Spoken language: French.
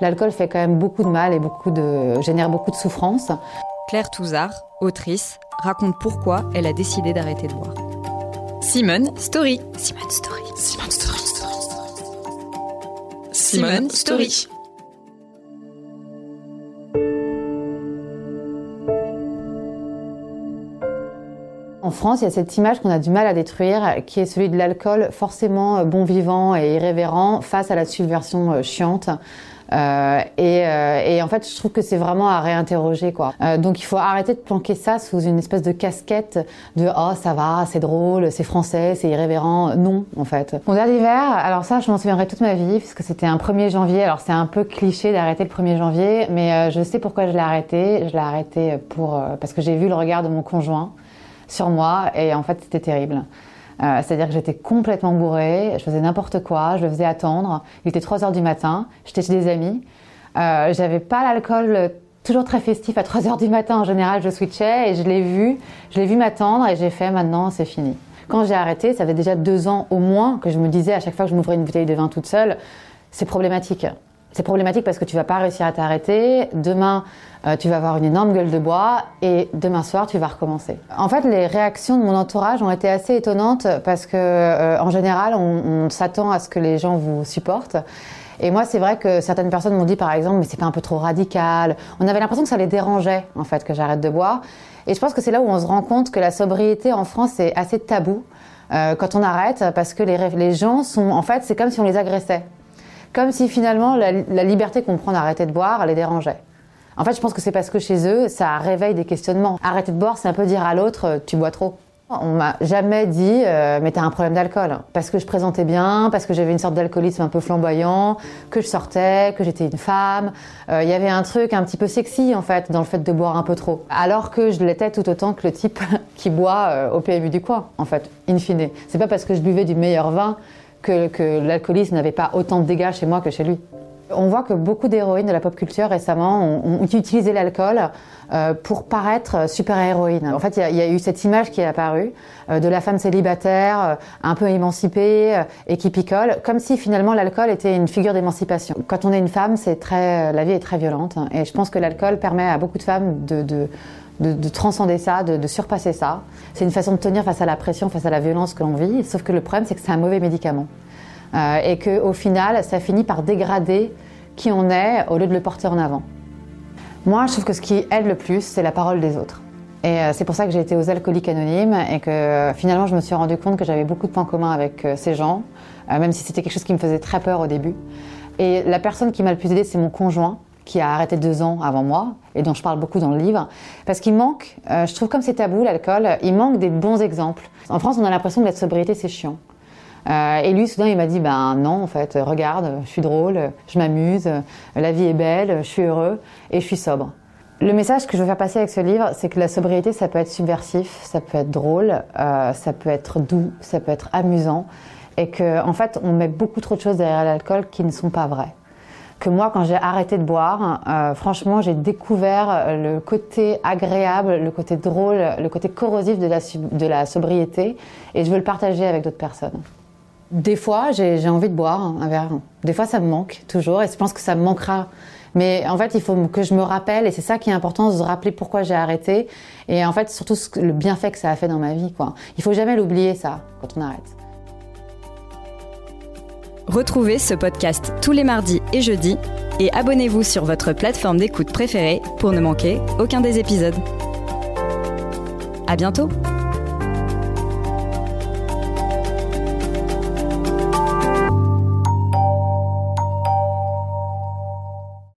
L'alcool fait quand même beaucoup de mal et beaucoup de, génère beaucoup de souffrance. Claire Touzard, autrice, raconte pourquoi elle a décidé d'arrêter de boire. Simone Story. Simone Story. Simone Story. Simone Story. En France, il y a cette image qu'on a du mal à détruire, qui est celui de l'alcool forcément bon vivant et irrévérent face à la subversion euh, chiante. Euh, et, euh, et, en fait, je trouve que c'est vraiment à réinterroger, quoi. Euh, donc, il faut arrêter de planquer ça sous une espèce de casquette de oh ça va, c'est drôle, c'est français, c'est irrévérent. Non, en fait. Mon dernier hiver, alors ça, je m'en souviendrai toute ma vie puisque c'était un 1er janvier. Alors c'est un peu cliché d'arrêter le 1er janvier, mais euh, je sais pourquoi je l'ai arrêté. Je l'ai arrêté pour parce que j'ai vu le regard de mon conjoint sur moi et en fait c'était terrible. Euh, c'est-à-dire que j'étais complètement bourrée, je faisais n'importe quoi, je le faisais attendre. Il était 3 heures du matin, j'étais chez des amis. Euh, j'avais pas l'alcool toujours très festif à 3 heures du matin. En général, je switchais et je l'ai vu, je l'ai vu m'attendre et j'ai fait maintenant c'est fini. Quand j'ai arrêté, ça fait déjà deux ans au moins que je me disais à chaque fois que je m'ouvrais une bouteille de vin toute seule, c'est problématique. C'est problématique parce que tu vas pas réussir à t'arrêter. Demain, euh, tu vas avoir une énorme gueule de bois et demain soir, tu vas recommencer. En fait, les réactions de mon entourage ont été assez étonnantes parce que, euh, en général, on, s'attend à ce que les gens vous supportent. Et moi, c'est vrai que certaines personnes m'ont dit, par exemple, mais c'est pas un peu trop radical. On avait l'impression que ça les dérangeait, en fait, que j'arrête de boire. Et je pense que c'est là où on se rend compte que la sobriété en France est assez tabou euh, quand on arrête, parce que les, les gens sont, en fait, c'est comme si on les agressait comme si finalement la, liberté qu'on prend d'arrêter de boire les dérangeait. En fait, je pense que c'est parce que chez eux, ça réveille des questionnements. Arrêter de boire, c'est un peu dire à l'autre, euh, tu bois trop. On m'a jamais dit, euh, mais t'as un problème d'alcool. Parce que je présentais bien, parce que j'avais une sorte d'alcoolisme un peu flamboyant, que je sortais, que j'étais une femme. Euh, il y avait un truc un petit peu sexy, en fait, dans le fait de boire un peu trop. Alors que je l'étais tout autant que le type qui boit au PMU du coin, en fait, in fine. C'est pas parce que je buvais du meilleur vin que, que l'alcoolisme n'avait pas autant de dégâts chez moi que chez lui. On voit que beaucoup d'héroïnes de la pop culture récemment ont, utilisé l'alcool euh, pour paraître super-héroïne. En fait, il y, a eu cette image qui est apparue euh, de la femme célibataire, euh, un peu émancipée et qui picole, comme si finalement l'alcool était une figure d'émancipation. Quand on est une femme, la vie est très violente, et je pense que l'alcool permet à beaucoup de femmes de de, de, transcender ça, de, surpasser ça. C'est une façon de tenir face à la pression, face à la violence que l'on vit. Sauf que le problème, c'est que c'est un mauvais médicament. Euh, et qu'au final, ça finit par dégrader qui on est au lieu de le porter en avant. Moi, je trouve que ce qui aide le plus, c'est la parole des autres. Et euh, c'est pour ça que j'ai été aux alcooliques anonymes et que euh, finalement, je me suis rendu compte que j'avais beaucoup de points communs avec ces gens, même si c'était quelque chose qui me faisait très peur au début. Et la personne qui m'a le plus aidé, c'est mon conjoint, qui a arrêté deux ans avant moi et dont je parle beaucoup dans le livre, parce qu'il manque, euh, je trouve comme c'est tabou l'alcool, il manque des bons exemples. En France, on a l'impression que la sobriété c'est chiant. Euh, et lui, soudain, il m'a dit, ben non, en fait, regarde, je suis drôle, je m'amuse, la vie est belle, je suis heureux et je suis sobre. Le message que je veux faire passer avec ce livre, c'est que la sobriété, ça peut être subversif, ça peut être drôle, euh, ça peut être doux, ça peut être amusant, et que, en fait, on met beaucoup trop de choses derrière l'alcool qui ne sont pas vraies que moi, quand j'ai arrêté de boire, euh, franchement, j'ai découvert le côté agréable, le côté drôle, le côté corrosif de la, sobriété, et je veux le partager avec d'autres personnes. Des fois, j'ai envie de boire un verre. Des fois, ça me manque toujours, et je pense que ça me manquera. Mais en fait, il faut que je me rappelle, et c'est ça qui est important, de se rappeler pourquoi j'ai arrêté, et en fait, surtout le bienfait que ça a fait dans ma vie. Quoi. Il faut jamais l'oublier, ça, quand on arrête. Retrouvez ce podcast tous les mardis et jeudis et abonnez-vous sur votre plateforme d'écoute préférée pour ne manquer aucun des épisodes. À bientôt!